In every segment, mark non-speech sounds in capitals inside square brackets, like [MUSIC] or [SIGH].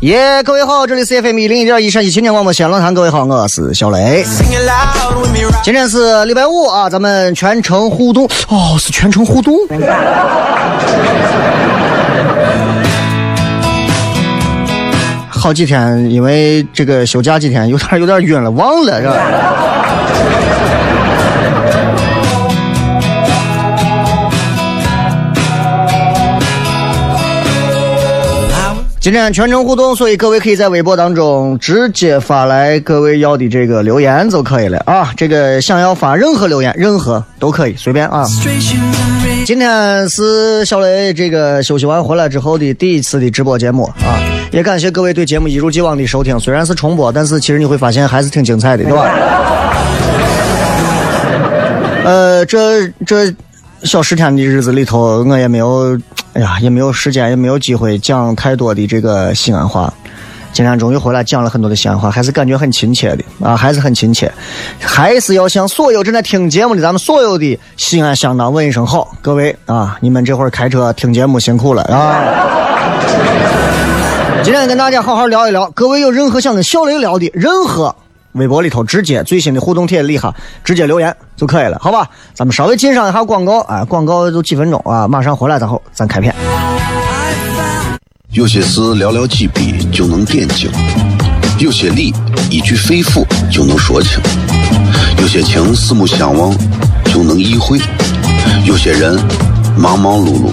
耶各位好，这里是 FM 一零一点一陕西青年广播西安论坛，各位好，我是小雷。今天是礼拜五啊，咱们全程互动哦，是全程互动。好几天，因为这个休假几天，有点有点晕了，忘了是吧？今天全程互动，所以各位可以在微博当中直接发来各位要的这个留言就可以了啊。这个想要发任何留言，任何都可以，随便啊。今天是小雷这个休息完回来之后的第一次的直播节目啊，也感谢各位对节目一如既往的收听。虽然是重播，但是其实你会发现还是挺精彩的，对吧？呃，这这小十天的日子里头，我也没有，哎呀，也没有时间，也没有机会讲太多的这个西安话。今天终于回来讲了很多的西安话，还是感觉很亲切的啊，还是很亲切，还是要向所有正在听节目的咱们所有的西安乡党问一声好，各位啊，你们这会儿开车听节目辛苦了啊！今天跟大家好好聊一聊，各位有任何想跟小雷聊的，任何微博里头直接最新的互动帖里哈，直接留言就可以了，好吧？咱们稍微进上一下广告啊，广告就几分钟啊，马上回来，然后咱开片。有些事寥寥几笔就能点睛，有些理一句肺腑就能说清，有些情四目相望就能意会，有些人忙忙碌碌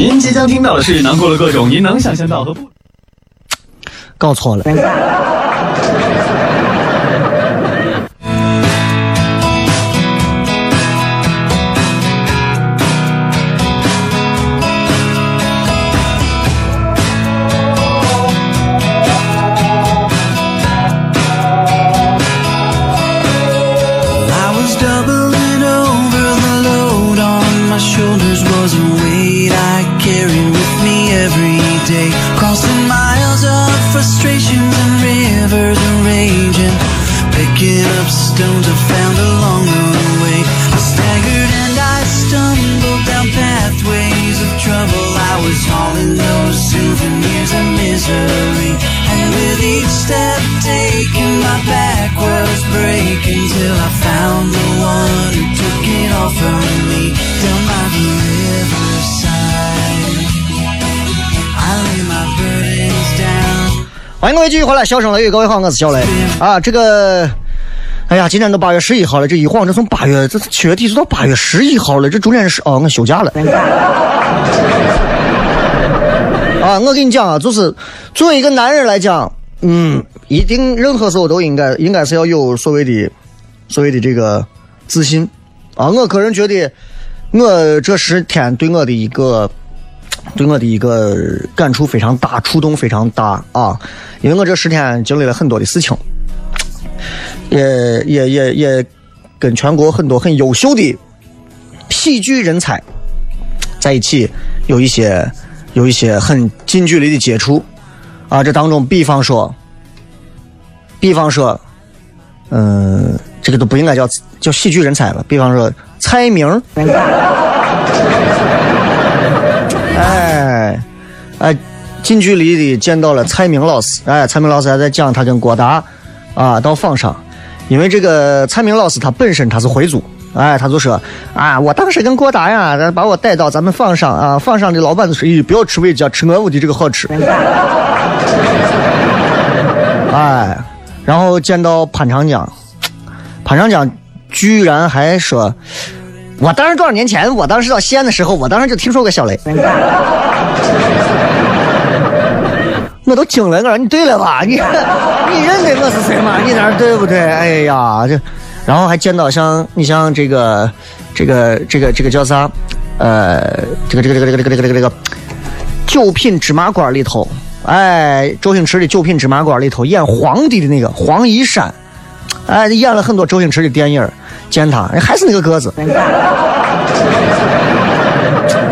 您即将听到的是囊括了各种您能想象到和不。搞错了。Day. Crossing miles of frustrations and rivers are raging. Picking up stones I found along the way. I staggered and I stumbled down pathways of trouble. I was hauling those souvenirs of misery. And with each step taken, my back was breaking till I found the one who took it all from me 欢迎各位继续回来，笑声雷雨，各位好，我是小雷啊。这个，哎呀，今天都八月十一号了，这一晃这从八月这七月底就到八月十一号了，这中间是哦，我休假了。[LAUGHS] 啊，我跟你讲啊，就是作为一个男人来讲，嗯，一定任何时候都应该应该是要有所谓的所谓的这个自信啊。我个人觉得，我这十天对我的一个对我的一个感触非常大，触动非常大啊！因为我这十天经历了很多的事情，也也也也跟全国很多很优秀的喜剧人才在一起，有一些有一些很近距离的接触啊。这当中，比方说，比方说，嗯、这个都不应该叫叫喜剧人才了。比方说，蔡明，哎，哎，近距离的见到了蔡明老师，哎，蔡明老师还在讲他跟郭达啊到访上，因为这个蔡明老师他本身他是回族，哎，他就说啊，我当时跟郭达呀，他把我带到咱们坊上啊，坊上的老板就说，咦，不要吃味家，吃我屋的这个好吃，[LAUGHS] 哎，然后见到潘长江，潘长江居然还说。我当时多少年前，我当时到西安的时候，我当时就听说过小雷。我都惊了，我说你对了吧？你你认得我是谁吗？你在那对不对？哎呀，这，然后还见到像你像这个，这个这个这个叫啥？呃，这个这个这个这个这个这个这个这个九品芝麻官里头，哎，周星驰的九品芝麻官里头演皇帝的那个黄一山，哎，演了很多周星驰的电影。见他还是那个个子，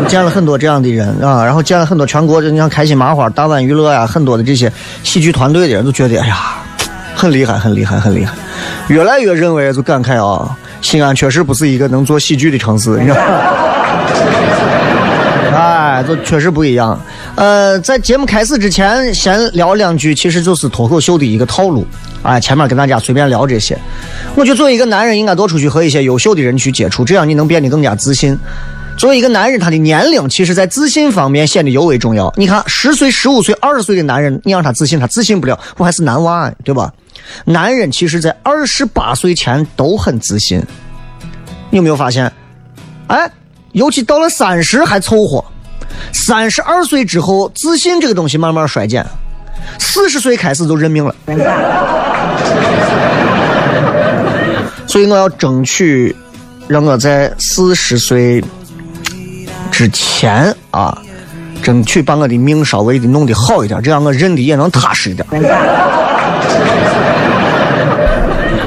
见了很多这样的人啊，然后见了很多全国，你像开心麻花、大碗娱乐呀，很多的这些喜剧团队的人都觉得，哎呀，很厉害，很厉害，很厉害，越来越认为就感慨啊，西安确实不是一个能做喜剧的城市，你知道吗？哎，就确实不一样。呃，在节目开始之前，先聊两句，其实就是脱口秀的一个套路。哎，前面跟大家随便聊这些。我觉得作为一个男人，应该多出去和一些优秀的人去接触，这样你能变得更加自信。作为一个男人，他的年龄其实在自信方面显得尤为重要。你看，十岁、十五岁、二十岁的男人，你让他自信，他自信不了，我还是男娃，对吧？男人其实在二十八岁前都很自信。你有没有发现？哎，尤其到了三十还凑合。三十二岁之后，自信这个东西慢慢衰减，四十岁开始就认命了。所以我要争取，让我在四十岁之前啊，争取把我的命稍微的弄得好一点，这样我认的也能踏实一点。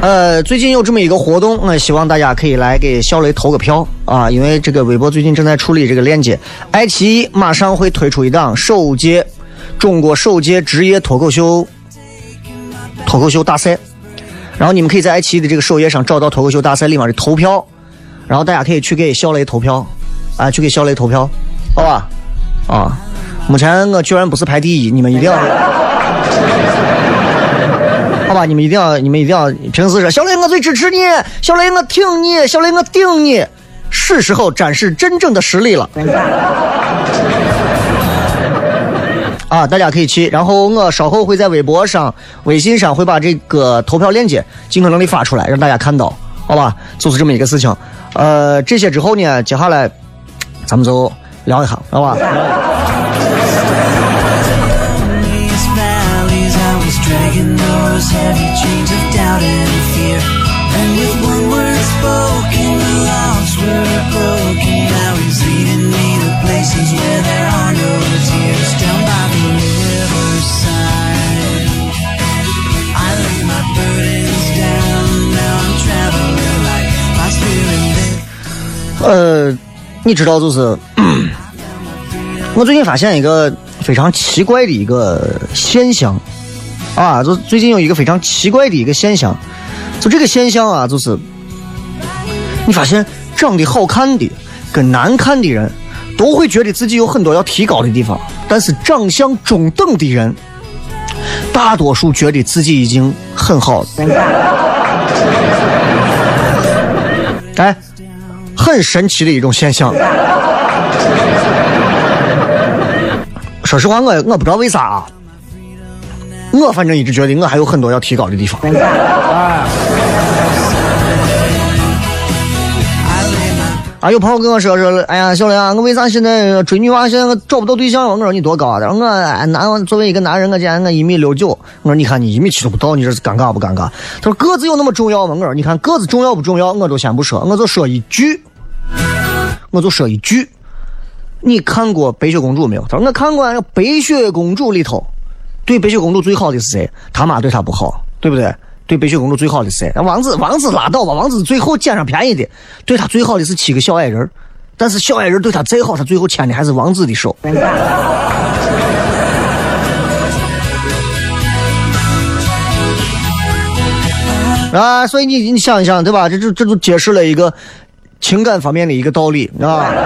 呃，最近有这么一个活动，我希望大家可以来给小雷投个票啊！因为这个微博最近正在处理这个链接，爱奇艺马上会推出一档首届中国首届职业脱口秀脱口秀大赛，然后你们可以在爱奇艺的这个首页上找到脱口秀大赛里面的投票，然后大家可以去给小雷投票，啊，去给小雷投票，好吧？啊，目前我居然不是排第一，你们一定要。好吧，[LAUGHS] 你们一定要，你们一定要，平时说小雷我最支持你，小雷我挺你，小雷我顶你，是时候展示真正的实力了。[LAUGHS] 啊，大家可以去，然后我稍后会在微博上、微信上会把这个投票链接尽可能的发出来，让大家看到，好吧？就是这么一个事情。呃，这些之后呢，接下来咱们就聊一下，好吧？Heavy chains of doubt and fear. And with one word spoken, the lost were broken. Now he's leading me to places where there are no tears. Down by the riverside, I lay my burdens down. Now I'm traveling like my spirit. Lives. Uh, 你知道就是，我最近发现一个非常奇怪的一个现象啊，就最近有一个非常奇怪的一个现象，就这个现象啊，就是你发现长得好看的跟难看的人都会觉得自己有很多要提高的地方，但是长相中等的人，大多数觉得自己已经很好了。哎，很神奇的一种现象。说实话，我我不知道为啥啊，我反正一直觉得我还有很多要提高的地方。啊，有朋友跟我说说，哎呀，小雷啊，我为啥现在追女娃现在我找不到对象？我说你多高啊？他说我哎男作为一个男人，我今年我一米六九。我说你看你一米七都不到，你这是尴尬不尴尬？他说个子有那么重要吗？我说你看个子重要不重要？我都先不说，我就说一句，我就说一句，你看过白雪公主没有？他说我看过，白雪公主里头，对白雪公主最好的是谁？他妈对她不好，对不对？对白雪公主最好的是谁？王子，王子拉倒吧，王子最后捡上便宜的，对她最好的是七个小矮人，但是小矮人对她再好，她最后牵的还是王子的手。[LAUGHS] 啊，所以你你想一想，对吧？这就这就揭示了一个情感方面的一个道理啊。[LAUGHS]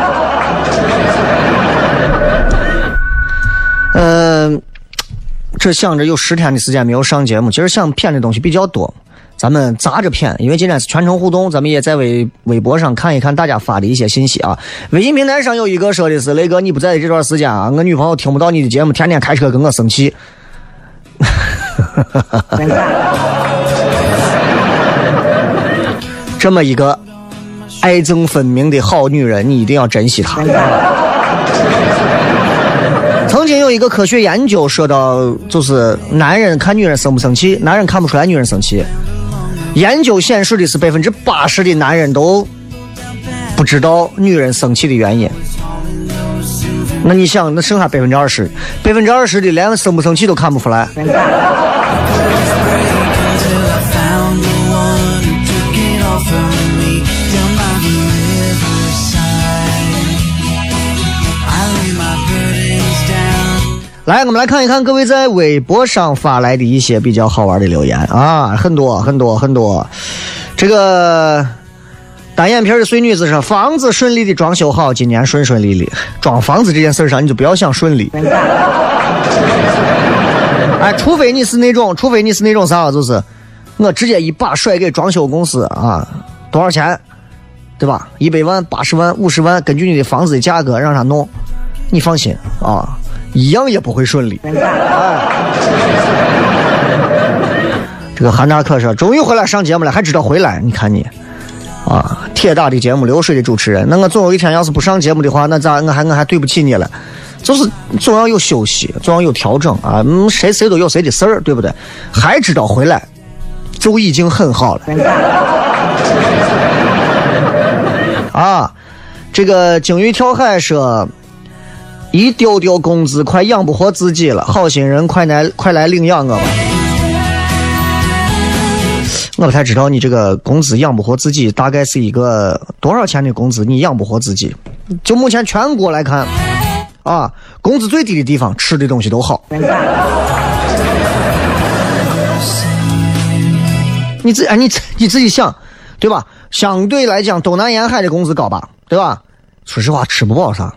嗯、这想着有十天的时间没有上节目，其实想谝的东西比较多，咱们砸着谝。因为今天是全程互动，咱们也在微微博上看一看大家发的一些信息啊。微信平台上有一个说的是：“雷哥，你不在的这段时间啊，我女朋友听不到你的节目，天天开车跟我生气。[LAUGHS] ”这么一个爱憎分明的好女人，你一定要珍惜她。曾经有一个科学研究说到，就是男人看女人生不生气，男人看不出来女人生气。研究显示的是百分之八十的男人都不知道女人生气的原因。那你想，那剩下百分之二十，百分之二十的连生不生气都看不出来。来，我们来看一看各位在微博上发来的一些比较好玩的留言啊，很多很多很多。这个单眼皮的碎女子说：“房子顺利的装修好，今年顺顺利利。装房子这件事儿上，你就不要想顺利。哎，除非你是那种，除非你是那种啥，就是我直接一把甩给装修公司啊，多少钱，对吧？一百万、八十万、五十万，根据你的房子的价格让他弄，你放心啊，一样也不会顺利。哎这个韩大可说，终于回来上节目了，还知道回来，你看你。啊，铁打的节目，流水的主持人。那我总有一天要是不上节目的话，那咋我还我还对不起你了？就是总要有休息，总要有调整啊。嗯，谁谁都有谁的事儿，对不对？还知道回来，就已经很好了。啊，这个鲸鱼跳海说，一丢丢工资快养不活自己了，好心人快来快来领养我吧。我不太知道你这个工资养不活自己，大概是一个多少钱的工资你养不活自己？就目前全国来看，啊，工资最低的地方吃的东西都好。你自哎，你自你自己想，对吧？相对来讲，东南沿海的工资高吧，对吧？说实话，吃不饱啥。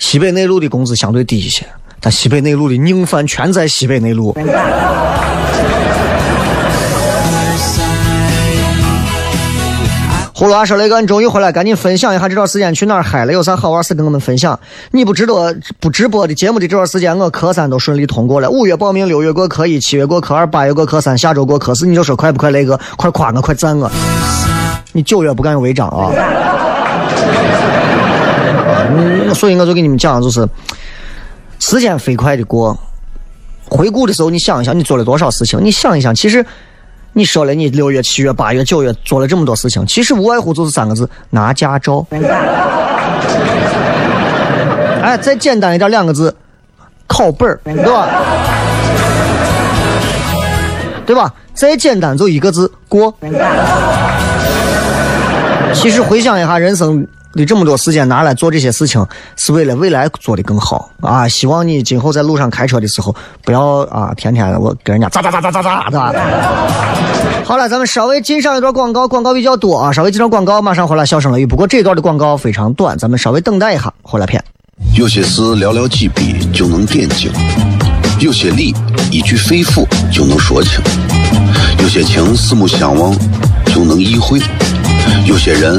西北内陆的工资相对低一些，但西北内陆的硬饭全在西北内陆。葫芦娃说：“雷哥，你终于回来，赶紧分享一下这段时间去哪儿嗨了，有啥好玩事跟我们分享。你不直播不直播的节目的这段时间，我科三都顺利通过了，五月报名，六月过科一，七月过科二，八月过科三，下周过科四。你就说快不快，雷哥？快夸我，快赞我！你九月不敢有违章啊！啊，嗯所以我就给你们讲，就是时间飞快的过，回顾的时候，你想一想，你做了多少事情？你想一想，其实。”你说了，你六月、七月、八月、九月做了这么多事情，其实无外乎就是三个字：拿驾照。哎，再简单一点，两个字：考本儿，对吧？对吧？再简单就一个字：过。其实回想一下人生你这么多时间拿来做这些事情，是为了未来做的更好啊！希望你今后在路上开车的时候，不要啊，天天我跟人家咋咋咋咋咋咋咋。好了，咱们稍微进上一段广告，广告比较多啊，稍微进段广告，马上回来笑声雷雨。不过这段的广告非常短，咱们稍微等待一下，回来片。有些事寥寥几笔就能点睛，有些理一句肺腑就能说清，有些情四目相望就能意会，有些人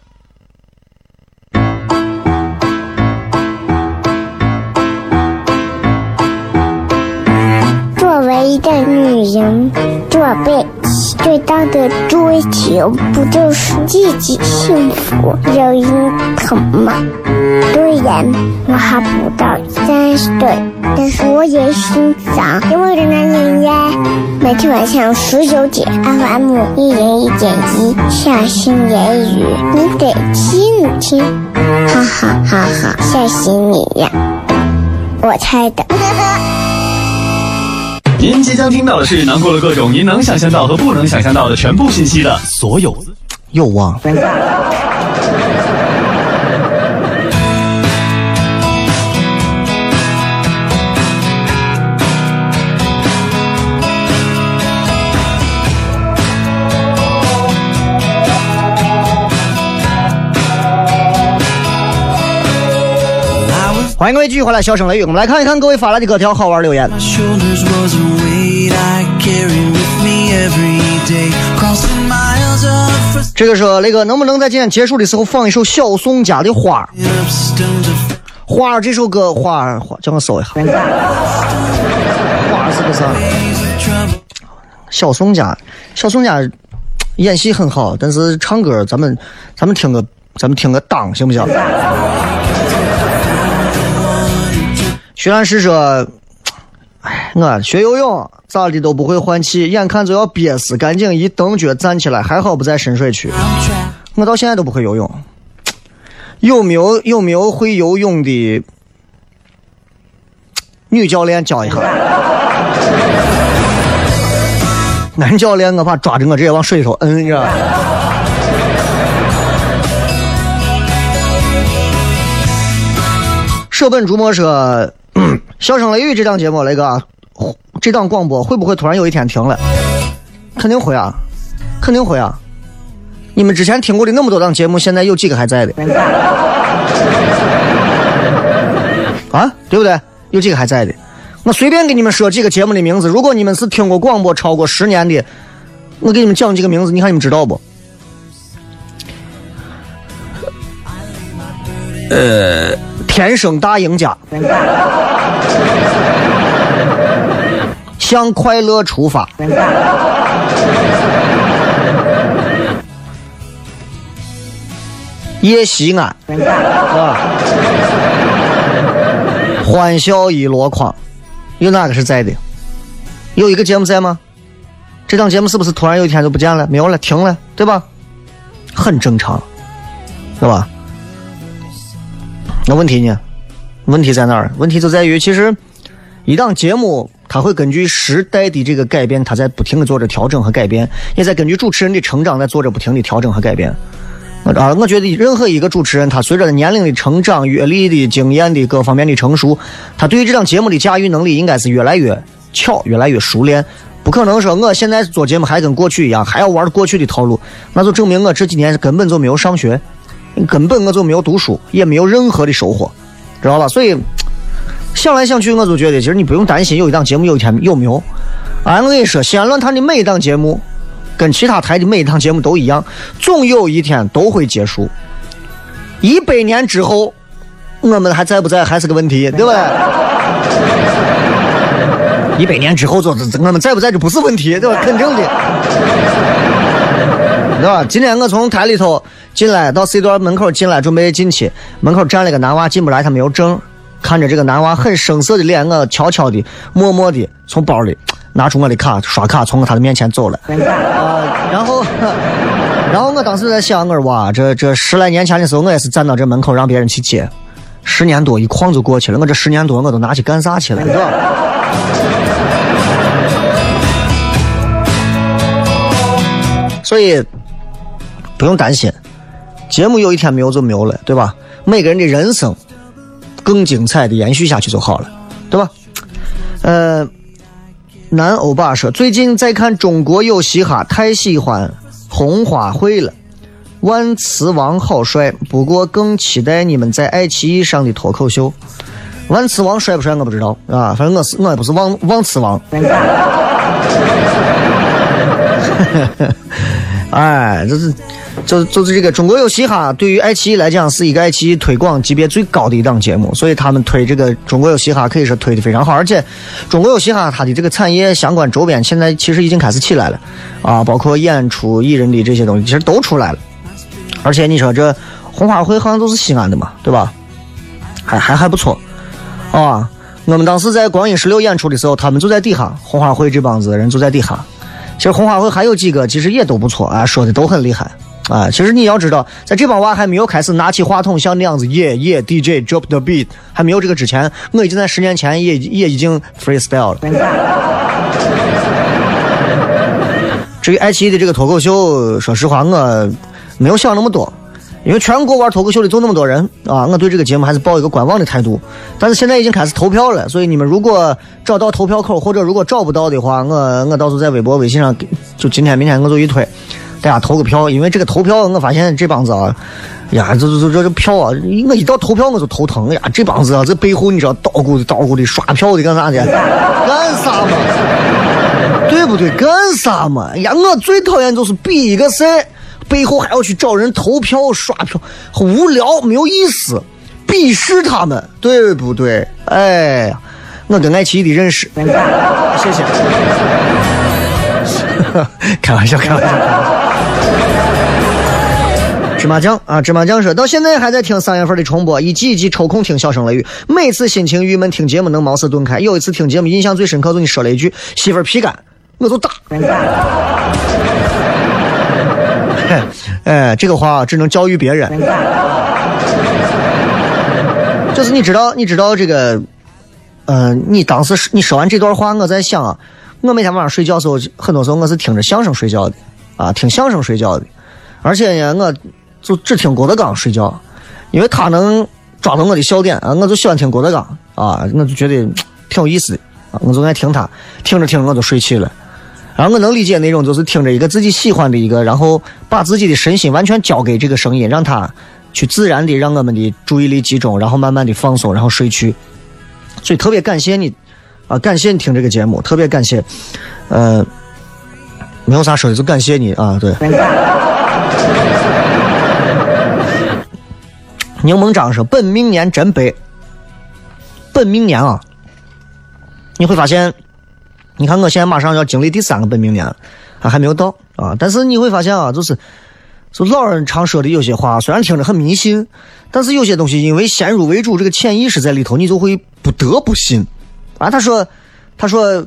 一个女人，做背最大的追求不就是自己幸福、有人疼吗？虽然我还不到三十岁，但是我也心脏因为的男人呀。每天晚上十九点，FM 一人一点一，下心言语，你得听听，哈哈哈哈，吓死你呀！我猜的。您即将听到的是囊括了各种您能想象到和不能想象到的全部信息的所有。又忘。了迎各位继续回来，笑声雷雨，我们来看一看各位发来的各条好玩留言。这个说那个能不能在今天结束的时候放一首小宋家的《花儿》花儿这首歌，花儿花，叫我搜一下。花儿是个啥？小宋家，小宋家演戏很好，但是唱歌咱们咱们听个咱们听个当行不行？徐老师说：“哎，我学游泳咋的都不会换气，眼看就要憋死，赶紧一蹬脚站起来，还好不在深水区。我到现在都不会游泳，有没有有没有会游泳的女教练教一下？[LAUGHS] 男教练我怕抓着我直接往水里头摁，你知道吧？舍本逐末说，笑声雷雨这档节目，那个啊这档广播会不会突然有一天停了？肯定会啊，肯定会啊！你们之前听过的那么多档节目，现在有几个还在的？[LAUGHS] 啊，对不对？有几个还在的？我随便给你们说几个节目的名字，如果你们是听过广播超过十年的，我给你们讲几个名字，你看你们知道不？呃，天生大赢家，[LAUGHS] 向快乐出发，夜西安，啊，欢笑一箩筐，有哪个是在的？有一个节目在吗？这档节目是不是突然有一天就不见了，没有了，停了，对吧？很正常，对吧？那问题呢？问题在哪儿？问题就在于，其实一档节目，它会根据时代的这个改变，它在不停的做着调整和改变，也在根据主持人的成长，在做着不停的调整和改变。啊，我觉得任何一个主持人，他随着年龄的成长、阅历的经验的各方面的成熟，他对于这档节目的驾驭能力应该是越来越巧、越来越熟练。不可能说我现在做节目还跟过去一样，还要玩过去的套路，那就证明我这几年根本就没有上学，根本我就没有读书，也没有任何的收获，知道吧？所以想来想去，我就觉得其实你不用担心有一档节目有一天有没有。哎，我跟你说，西安论坛的每一档节目，跟其他台的每一档节目都一样，总有一天都会结束。一百年之后，我们还在不在还是个问题，对不对？一百年之后，就我们在不在这不是问题，对吧？肯定的。对吧？今天我从台里头进来，到 C 段门口进来，准备进去，门口站了个男娃，进不来，他没有证。看着这个男娃很生涩的脸，我悄悄的、默默的从包里拿出我的卡，刷卡从他的面前走了。啊，[LAUGHS] 然后，然后我当时在想，我说哇，这这十来年前的时候，我也是站到这门口让别人去接，十年多一晃就过去了。我这十年多我都拿去干啥去了，对吧？所以不用担心，节目有一天没有就没有了，对吧？每个人的人生更精彩的延续下去就好了，对吧？呃，南欧巴说最近在看《中国有嘻哈》，太喜欢红花会了。万磁王好帅，不过更期待你们在爱奇艺上的脱口秀。万磁王帅不帅我不知道啊，反正我是我也不是王王磁王。[LAUGHS] 哎，这是，就就是这个中国有嘻哈，对于爱奇艺来讲是一个爱奇艺推广级别最高的一档节目，所以他们推这个中国有嘻哈可以说推的非常好，而且中国有嘻哈它的这个产业相关周边现在其实已经开始起来了，啊，包括演出艺人的这些东西其实都出来了，而且你说这红花会好像都是西安的嘛，对吧？还还还不错，啊，我们当时在光影十六演出的时候，他们就在底下，红花会这帮子人就在底下。其实红花会还有几个，其实也都不错啊，说的都很厉害啊。其实你要知道，在这帮娃还没有开始拿起话筒像那样子耶耶 DJ drop the beat 还没有这个之前，我已经在十年前也也已经 freestyle 了。[LAUGHS] 至于爱奇艺的这个脱口秀，说实话我没有想那么多，因为全国玩脱口秀的就那么多人啊，我对这个节目还是抱一个观望的态度。但是现在已经开始投票了，所以你们如果找到投票口，或者如果找不到的话，我我到时候在微博、微信上给，就今天、明天我就一推，大家投个票。因为这个投票，我发现这帮子啊，呀，这这这这票啊，我一到投票我就头疼呀。这帮子啊，这背后你知道捣鼓的、捣鼓的、刷票的干啥的？干啥嘛？对不对？干啥嘛？呀，我最讨厌就是比一个赛，背后还要去找人投票、刷票，无聊，没有意思。鄙视他们，对不对？哎呀，我跟爱奇艺的认识，谢谢。[LAUGHS] 开玩笑，开玩笑。芝麻酱啊，芝麻酱说到现在还在听三月份的重播，一季一季抽空听笑声雷雨，每次心情郁闷听节目能茅塞顿开。有一次听节目印象最深刻，就你说了一句“媳妇儿皮干”，我就打。[LAUGHS] 哎，这个话只能教育别人。就是你知道，你知道这个，呃，你当时你说完这段话，我在想啊，我每天晚上睡觉的时候，很多时候我是听着相声睡觉的，啊，听相声睡觉的，而且呢，我就只听郭德纲睡觉，因为他能抓到我的笑点啊，我就喜欢听郭德纲啊，我就觉得挺有意思的啊，我就爱听他，听着听着我就睡去了，然后我能理解那种就是听着一个自己喜欢的一个，然后把自己的身心完全交给这个声音，让他。去自然的让我们的注意力集中，然后慢慢的放松，然后睡去。所以特别感谢你，啊，感谢你听这个节目，特别感谢。呃，没有啥说的，就感谢你啊，对。柠檬章说：“本命年真悲。”本命年啊，你会发现，你看我现在马上要经历第三个本命年，啊，还没有到啊，但是你会发现啊，就是。就老人常说的有些话，虽然听着很迷信，但是有些东西因为先入为主，这个潜意识在里头，你就会不得不信。啊，他说，他说，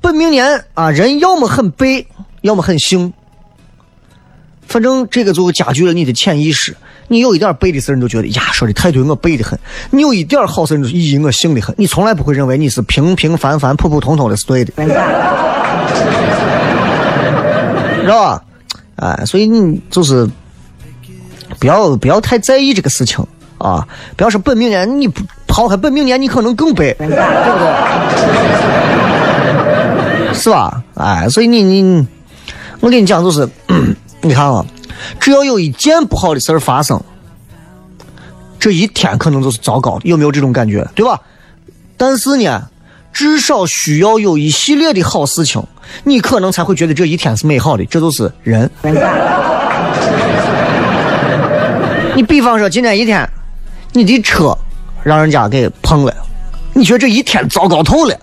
本命年啊，人要么很背，要么很幸。反正这个就加剧了你的潜意识。你有一点背的事，你就觉得呀，说的太对，我背的很；你有一点好事，你就咦，我信的很。你从来不会认为你是平平凡凡、普普通通的是对的，知道吧？哎，所以你就是不要不要太在意这个事情啊！不要说本命年，你不抛开本命年，你可能更背，对不对？是吧？哎，所以你你，我跟你讲，就是 [COUGHS] 你看啊，只要有一件不好的事儿发生，这一天可能就是糟糕的，有没有这种感觉？对吧？但是呢，至少需要有一系列的好事情。你可能才会觉得这一天是美好的，这就是人。[LAUGHS] 你比方说今天一天，你的车让人家给碰了，你觉得这一天糟糕透了。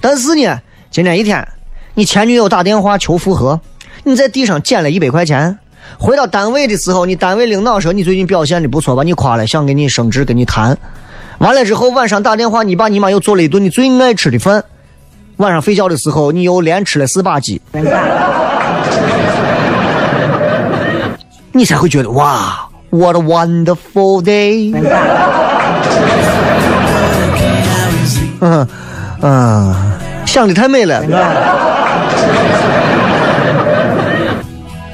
但是呢，今天一天，你前女友打电话求复合，你在地上捡了一百块钱，回到单位的时候，你单位领导说你最近表现的不错，把你夸了，想给你升职，跟你谈。完了之后，晚上打电话，你爸你妈又做了一顿你最爱吃的饭。晚上睡觉的时候，你又连吃了四把鸡。你才会觉得哇，what a wonderful day。[LAUGHS] 嗯嗯，想的太美了，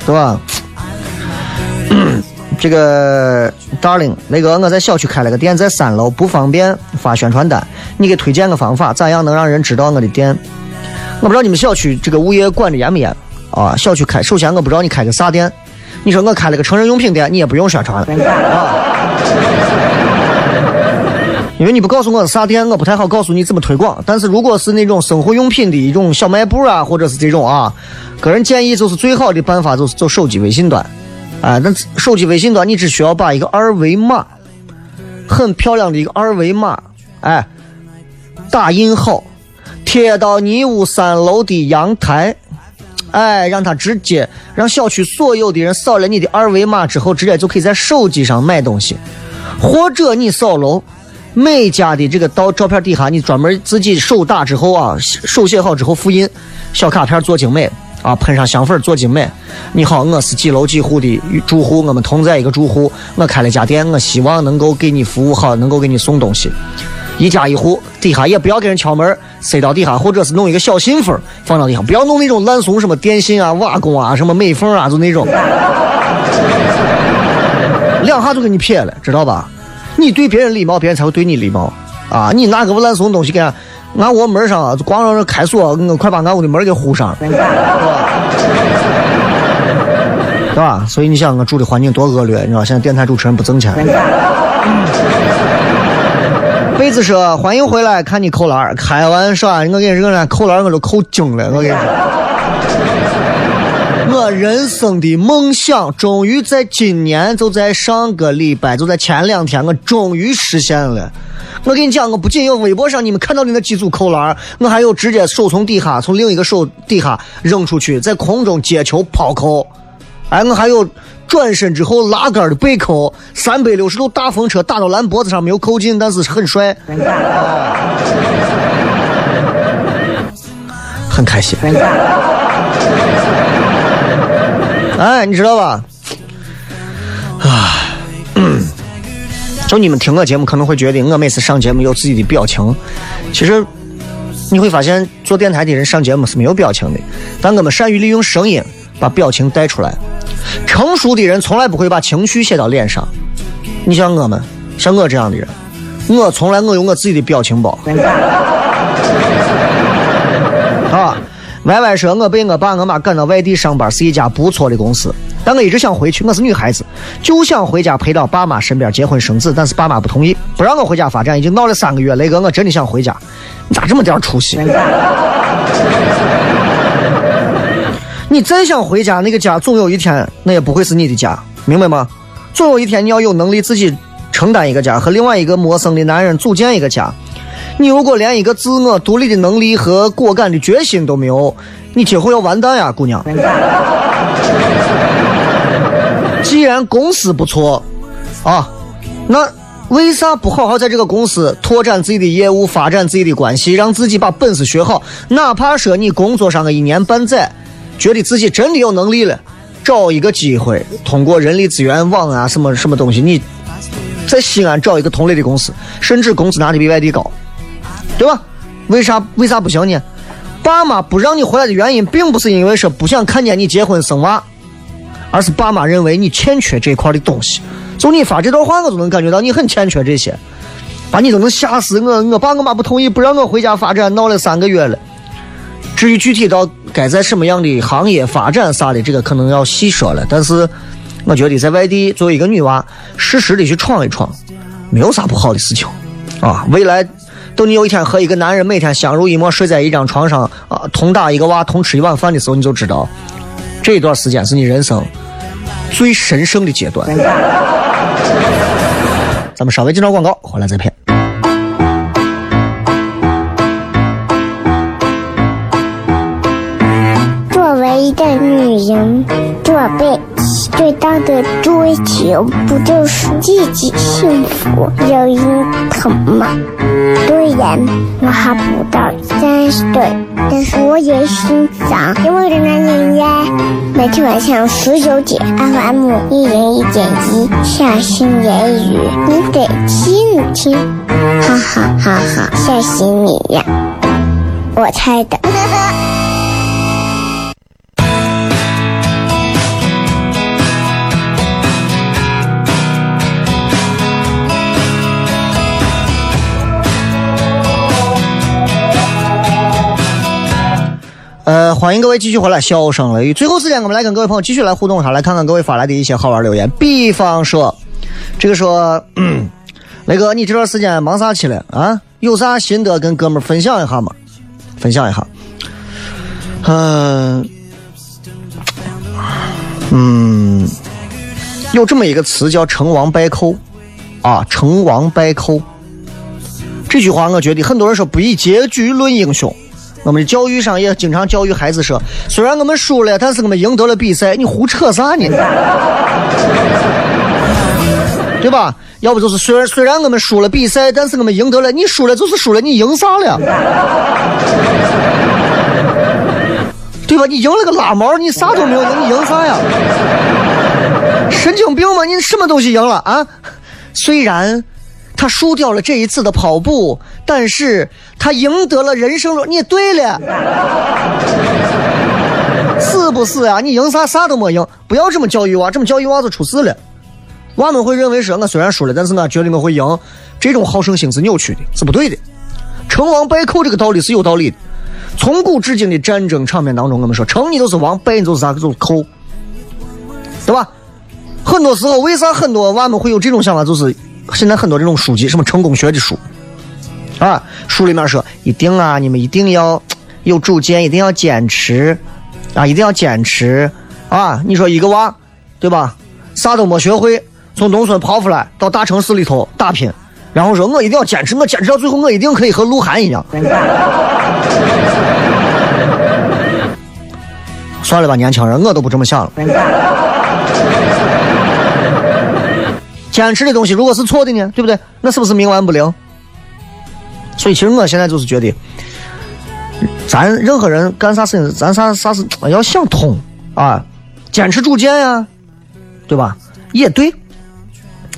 对吧？[CLEARS THROAT] 这个 darling，那个我在小区开了个店，在三楼，不方便发宣传单，你给推荐个方法，咋样能让人知道我的店？我不知道你们小区这个物业管的严不严啊？小区开，首先我不知道你开个啥店。你说我开了个成人用品店，你也不用宣传了啊，因为你不告诉我是啥店，我不太好告诉你怎么推广。但是如果是那种生活用品的一种小卖部啊，或者是这种啊，个人建议就是最好的办法就是走手机微信端，啊，那手机微信端你只需要把一个二维码，很漂亮的一个二维码，哎，打印好，贴到你屋三楼的阳台。哎，让他直接让小区所有的人扫了你的二维码之后，直接就可以在手机上买东西，或者你扫楼每家的这个到照片底下，你专门自己手打之后啊，手写好之后复印小卡片做精美啊，喷上香粉做精美。你好，我是几楼几户的住户，我们同在一个住户，我开了家店，我希望能够给你服务好，能够给你送东西。一家一户底下也不要给人敲门，塞到底下，或者是弄一个小信封放到底下，不要弄那种烂怂什么电信啊、瓦工啊、什么美缝啊，就那种，两下就给你撇了，知道吧？你对别人礼貌，别人才会对你礼貌啊！你拿个烂怂东西给俺俺屋门上，光让人开锁，我快把俺屋的门给糊上，对吧？对吧？所以你想，我住的环境多恶劣，你知道？现在电台主持人不挣钱。贝子说：“欢迎回来，看你扣篮开玩笑，我跟你说，扣篮我都扣精了。我跟你说，我人生的梦想终于在今年，就在上个礼拜，就在前两天，我终于实现了。我跟你讲，我不仅有微博上你们看到的那几组扣篮我还有直接手从底下从另一个手底下扔出去，在空中接球抛扣。哎，我还有。”转身之后拉杆的背扣，三百六十度大风车打到篮脖子上没有扣进，但是很帅，很开心。[LAUGHS] 哎，你知道吧？啊，就你们听我节目可能会觉得我每次上节目有自己的表情，其实你会发现做电台的人上节目是没有表情的，但我们善于利用声音把表情带出来。成熟的人从来不会把情绪写到脸上。你像我们，像我这样的人，我从来我有我自己的表情包。[LAUGHS] 啊，Y Y 说，我被我爸我妈赶到外地上班，是一家不错的公司，但我一直想回去。我是女孩子，就想回家陪到爸妈身边结婚生子，但是爸妈不同意，不让我回家发展，已经闹了三个月。雷哥，我真的想回家，你咋这么点出息？你再想回家，那个家总有一天那也不会是你的家，明白吗？总有一天你要有能力自己承担一个家，和另外一个陌生的男人组建一个家。你如果连一个自我独立的能力和果敢的决心都没有，你今后要完蛋呀，姑娘。[LAUGHS] 既然公司不错，啊，那为啥不好好在这个公司拓展自己的业务，发展自己的关系，让自己把本事学好？哪怕说你工作上个一年半载。觉得自己真的有能力了，找一个机会，通过人力资源网啊，什么什么东西，你在西安找一个同类的公司，甚至工资拿的比外地高，对吧？为啥为啥不行呢？爸妈不让你回来的原因，并不是因为说不想看见你结婚生娃，而是爸妈认为你欠缺这块的东西。就你发这段话，我都能感觉到你很欠缺这些，把你都能吓死。我我爸我妈不同意，不让我回家发展，闹了三个月了。至于具体到该在什么样的行业发展啥的，这个可能要细说了。但是，我觉得在外地作为一个女娃，适时的去闯一闯，没有啥不好的事情啊。未来，等你有一天和一个男人每天相濡以沫，睡在一张床上啊，同打一个娃，同吃一碗饭的时候，你就知道，这段时间是你人生最神圣的阶段。[LAUGHS] 咱们稍微介绍广告，回来再片。作为一个女人，做被最大的追求不就是自己幸福、有人疼吗？虽然我还不到三十岁，但是我也心脏因为的男人呀。每天晚上十九点，FM 一人一点一，下心言语，你得听一听，哈哈哈哈，吓死你呀！我猜的。欢迎各位继续回来，笑声雷雨。最后时间，我们来跟各位朋友继续来互动一下，来看看各位发来的一些好玩留言。比方说，这个说，嗯，雷哥，你这段时间忙啥去了啊？有啥心得跟哥们分享一下吗？分享一下。嗯、嗯，有这么一个词叫“成王败寇”，啊，“成王败寇”这句话，我觉得很多人说不以结局论英雄。我们的教育上也经常教育孩子说，虽然我们输了，但是我们赢得了比赛，你胡扯啥呢？[LAUGHS] 对吧？要不就是虽然虽然我们输了比赛，但是我们赢得了，你输了就是输了，你赢啥了？[LAUGHS] 对吧？你赢了个拉毛，你啥都没有赢，你赢啥呀？神经病吗？你什么东西赢了啊？虽然他输掉了这一次的跑步，但是他赢得了人生中。你对了，[LAUGHS] 是不是啊？你赢啥啥都没赢，不要这么教育娃，这么教育娃就出事了。娃们会认为说，我虽然输了，但是我觉得我会赢，这种好胜心是扭曲的，是不对的。成王败寇这个道理是有道理的。从古至今的战争场面当中，我们说成你就是王，败你就是啥，就是寇，对吧？很多时候，为啥很多娃们会有这种想法？就是现在很多这种书籍，什么成功学的书，啊，书里面说一定啊，你们一定要有主见，一定要坚持，啊，一定要坚持，啊，你说一个娃，对吧？啥都没学会，从农村跑出来到大城市里头打拼，然后说我一定要坚持，我坚持到最后，我一定可以和鹿晗一样。[LAUGHS] 算了吧，年轻人，我都不这么想了。坚持的东西如果是错的呢，对不对？那是不是冥顽不灵？所以其实我现在就是觉得，咱任何人干啥事情，咱啥啥事要想通啊，坚持主见呀、对吧？也对，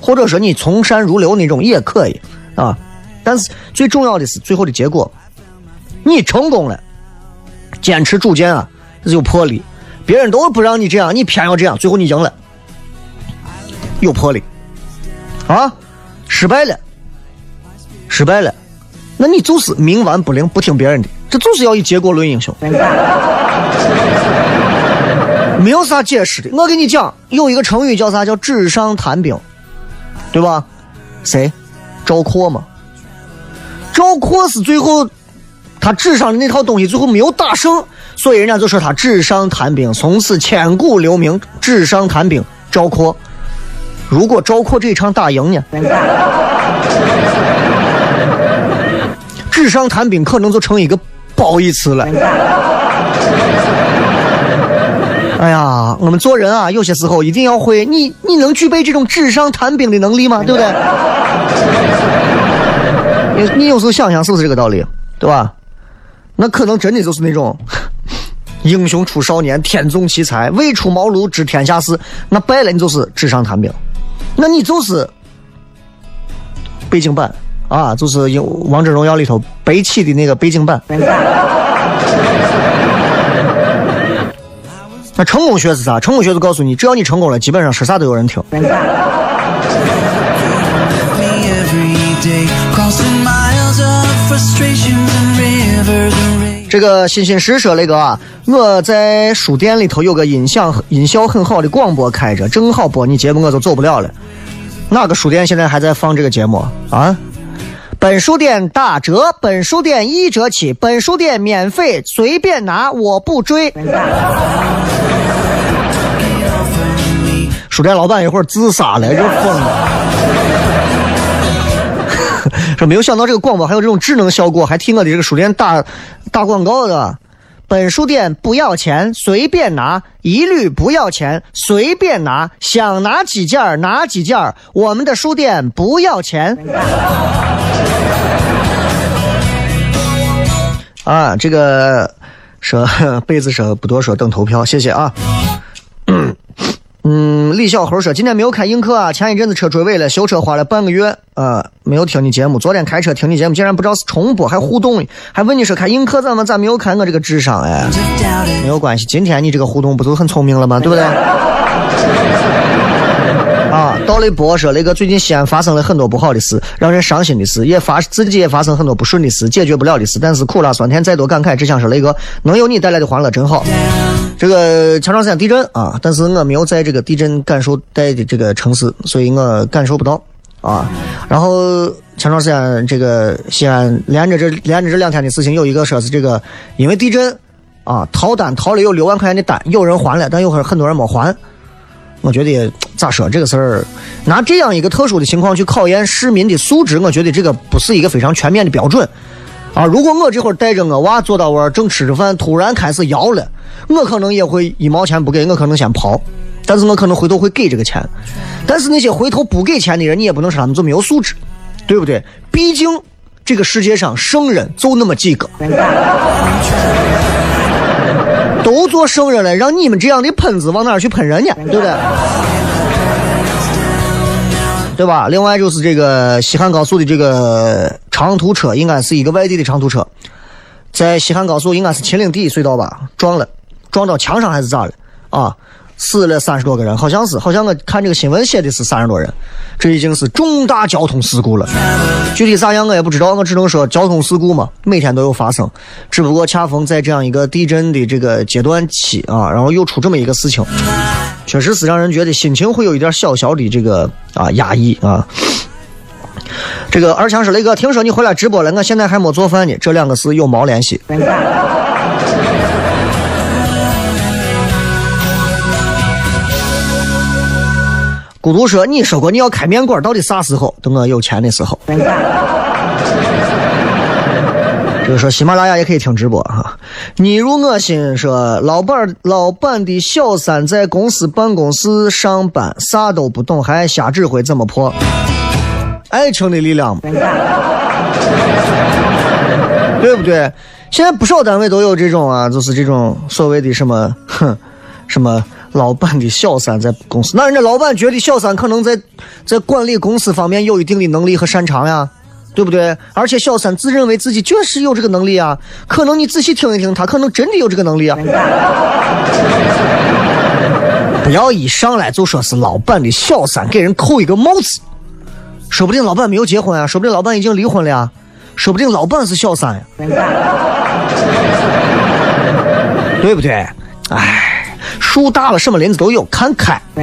或者说你从善如流那种也可以啊。但是最重要的是最后的结果，你成功了，坚持主见啊，有魄力。别人都不让你这样，你偏要这样，最后你赢了，有魄力。啊，失败了，失败了，那你就是冥顽不灵，不听别人的，这就是要以结果论英雄，[LAUGHS] 没有啥解释的。我跟你讲，有一个成语叫啥？叫纸上谈兵，对吧？谁？赵括嘛。赵括是最后他纸上的那套东西最后没有打胜，所以人家就说他纸上谈兵，从此千古留名。纸上谈兵，赵括。如果赵括这一场打赢呢？纸上谈兵可能就成一个褒义词了。哎呀，我们做人啊，有些时候一定要会，你你能具备这种纸上谈兵的能力吗？对不对？你你有时候想想，是不是这个道理？对吧？那可能真的就是那种 [LAUGHS] 英雄出少年，天纵奇才，未出茅庐知天下事。那败了，你就是纸上谈兵。那你就是背景板啊，就是《王者荣耀》里头白起的那个背景板。[LAUGHS] 那成功学是啥？成功学就告诉你，只要你成功了，基本上说啥都有人听。这个欣欣诗说那个啊，我在书店里头有个音响音效很好的广播开着，正好播你节目，我就走不了了。哪个书店现在还在放这个节目啊？本书店打折，本书店一折起，本书店免费，随便拿，我不追。书店老板一会儿自杀了，这疯了。[LAUGHS] 说没有想到这个广播还有这种智能效果，还替我的这个书店打打广告的。本书店不要钱，随便拿，一律不要钱，随便拿，想拿几件儿拿几件儿。我们的书店不要钱。啊，这个说 [LAUGHS] 被子说不多说，等投票，谢谢啊。嗯，李小猴说今天没有开映客啊，前一阵子车追尾了，修车花了半个月，呃，没有听你节目。昨天开车听你节目，竟然不知道是重播，还互动，还问你说开映客怎么咋没有看我这个智商哎？没有关系，今天你这个互动不就很聪明了吗？对不对？啊，到了波说那个最近西安发生了很多不好的事，让人伤心的事，也发自己也发生很多不顺的事，解决不了的事。但是苦辣酸甜再多感慨，只想说那个能有你带来的欢乐真好。这个前段时间地震啊，但是我没有在这个地震感受带的这个城市，所以我感受不到啊。然后前段时间这个西安连着这连着这两天的事情，有一个说是这个因为地震啊逃单逃了有六万块钱的单，有人还了，但有很很多人没还。我觉得咋说这个事儿，拿这样一个特殊的情况去考验市民的素质，我觉得这个不是一个非常全面的标准啊。如果我这会儿带着我娃坐到我正吃着饭，突然开始摇了，我可能也会一毛钱不给，我可能先跑，但是我可能回头会给这个钱。但是那些回头不给钱的人，你也不能说他们就没有素质，对不对？毕竟这个世界上圣人就那么几个。[LAUGHS] 都做圣人了，让你们这样的喷子往哪儿去喷人家，对不对？对吧？另外就是这个西汉高速的这个长途车，应该是一个外地的长途车，在西汉高速应该是秦岭第一隧道吧，撞了，撞到墙上还是咋了？啊，死了三十多个人，好像是，好像我看这个新闻写的是三十多人，这已经是重大交通事故了。具体咋样我也不知道，我只能说交通事故嘛，每天都有发生，只不过恰逢在这样一个地震的这个阶段期啊，然后又出这么一个事情。确实是让人觉得心情会有一点小小的这个啊压抑啊。这个二强说雷哥，听说你回来直播了，我现在还没做饭呢，这两个事有毛联系？孤独说，你说过你要开面馆，到底啥时候？等我有钱的时候。就是说喜马拉雅也可以听直播哈。你如我心说，老板老板的小三在公司办公室上班，啥都不懂，还瞎指挥，怎么破？爱情的力量，对不对？现在不少单位都有这种啊，就是这种所谓的什么，哼，什么老板的小三在公司，那人家老板觉得小三可能在在管理公司方面有一定的能力和擅长呀。对不对？而且小三自认为自己确实有这个能力啊，可能你仔细听一听，他可能真的有这个能力啊。不要一上来就说是老板的小三，给人扣一个帽子，说不定老板没有结婚啊，说不定老板已经离婚了呀，说不定老板是小三呀，对不对？哎，树大了什么林子都有，看开。[LAUGHS]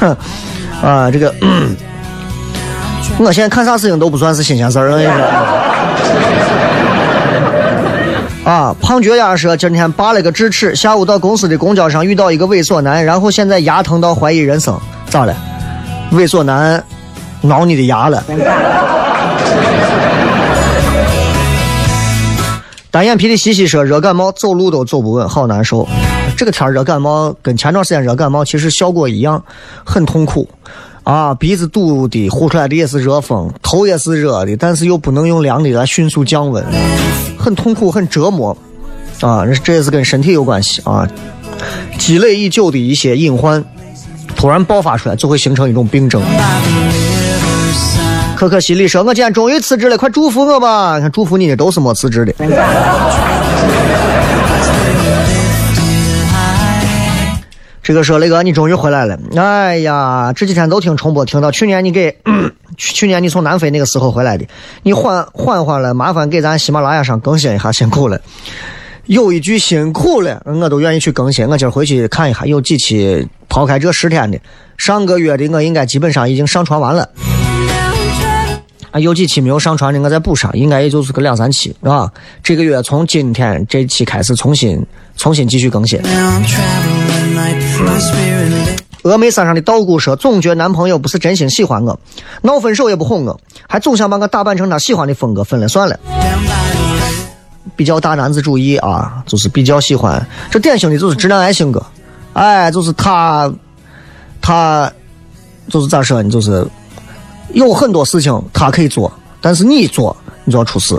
哼，啊，这个。我现在看啥事情都不算是新鲜事儿了。啊，胖脚丫说今天拔了个智齿，下午到公司的公交上遇到一个猥琐男，然后现在牙疼到怀疑人生，咋了？猥琐男挠你的牙了？单眼皮的西西说热感冒走路都走不稳，好难受。这个天热感冒跟前段时间热感冒其实效果一样，很痛苦。啊，鼻子堵的，呼出来的也是热风，头也是热的，但是又不能用凉的来迅速降温，很痛苦，很折磨。啊，这也是跟身体有关系啊，积累已久的一些隐患，突然爆发出来，就会形成一种病症。可可西里说：“我今天终于辞职了，快祝福我吧！看祝福你的都是没辞职的。”这个说雷哥，你终于回来了！哎呀，这几天都听重播，听到去年你给去去年你从南非那个时候回来的，你缓缓缓了，麻烦给咱喜马拉雅上更新一下，辛苦了。有一句辛苦了，我都愿意去更新。我今儿回去看一下，有几期抛开这十天的，上个月的我应该基本上已经上传完了。啊，有几期没有上传的，我再补上，应该也就是个两三期，啊？这个月从今天这期开始重新重新继续更新。峨眉山上的道姑说：“总觉得男朋友不是真心喜欢我，闹分手也不哄我，还总想把我打扮成他喜欢的风格，分了算了。”比较大男子主义啊，就是比较喜欢，这典型的就是直男癌性格。哎，就是他，他就是咋说呢？就是有很多事情他可以做，但是你做，你就要出事。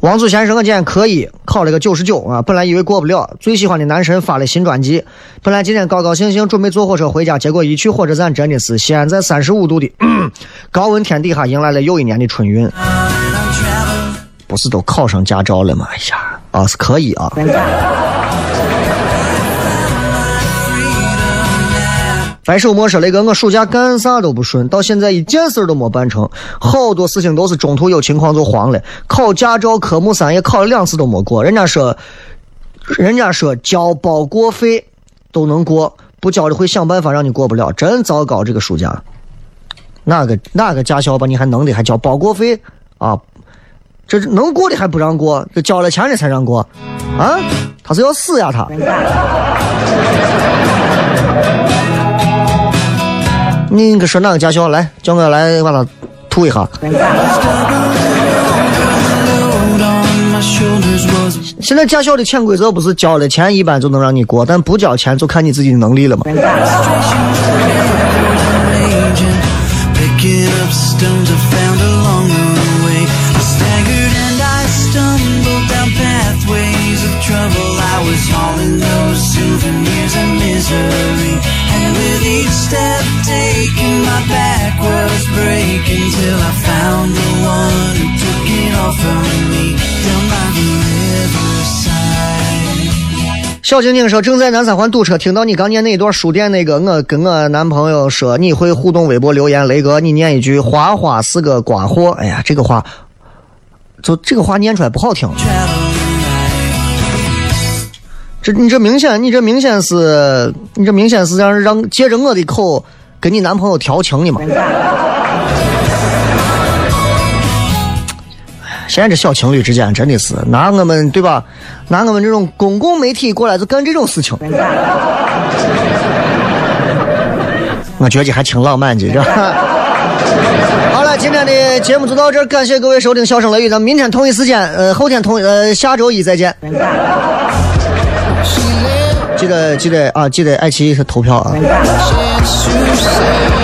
王祖贤生，我今天可以考了个九十九啊！本来以为过不了，最喜欢的男神发了新专辑，本来今天高高兴兴准备坐火车回家，结果一去火车站真的是西安在三十五度的高温天底下迎来了又一年的春运。不是都考上驾照了吗？哎呀，啊是可以啊。白手莫说雷哥，我暑假干啥都不顺，到现在一件事都没办成，好多事情都是中途有情况就黄了。考驾照科目三也考了两次都没过，人家说，人家说交包过费都能过，不交的会想办法让你过不了，真糟糕。这个暑假，哪个哪个驾校把你还弄的还交包过费啊？这能过的还不让过，这交了钱的才让过啊？他是要死呀他！你可说哪个驾校来？叫我来把它吐一下。现在驾校的潜规则不是交了钱一般就能让你过，但不交钱就看你自己的能力了嘛。Backwards break until I found the one who took it all from me down by the riverside. 小晶晶说：“正在南三环堵车，听到你刚念那一段书店那个，我跟我男朋友说你会互动微博留言，雷哥，你念一句‘花花是个瓜货’。哎呀，这个话，就这个话念出来不好听。这你这明显，你这明显是，你这明显是让让借着我的口。”跟你男朋友调情呢嘛？现在这小情侣之间真的是拿我们对吧？拿我们这种公共媒体过来就干这种事情，我觉得还挺浪漫的，是吧？好了，今天的节目就到这儿，感谢各位收听《笑声雷雨》，咱们明天同一时间，呃，后天同呃下周一再见。记得记得啊，记得爱奇艺投票啊。To say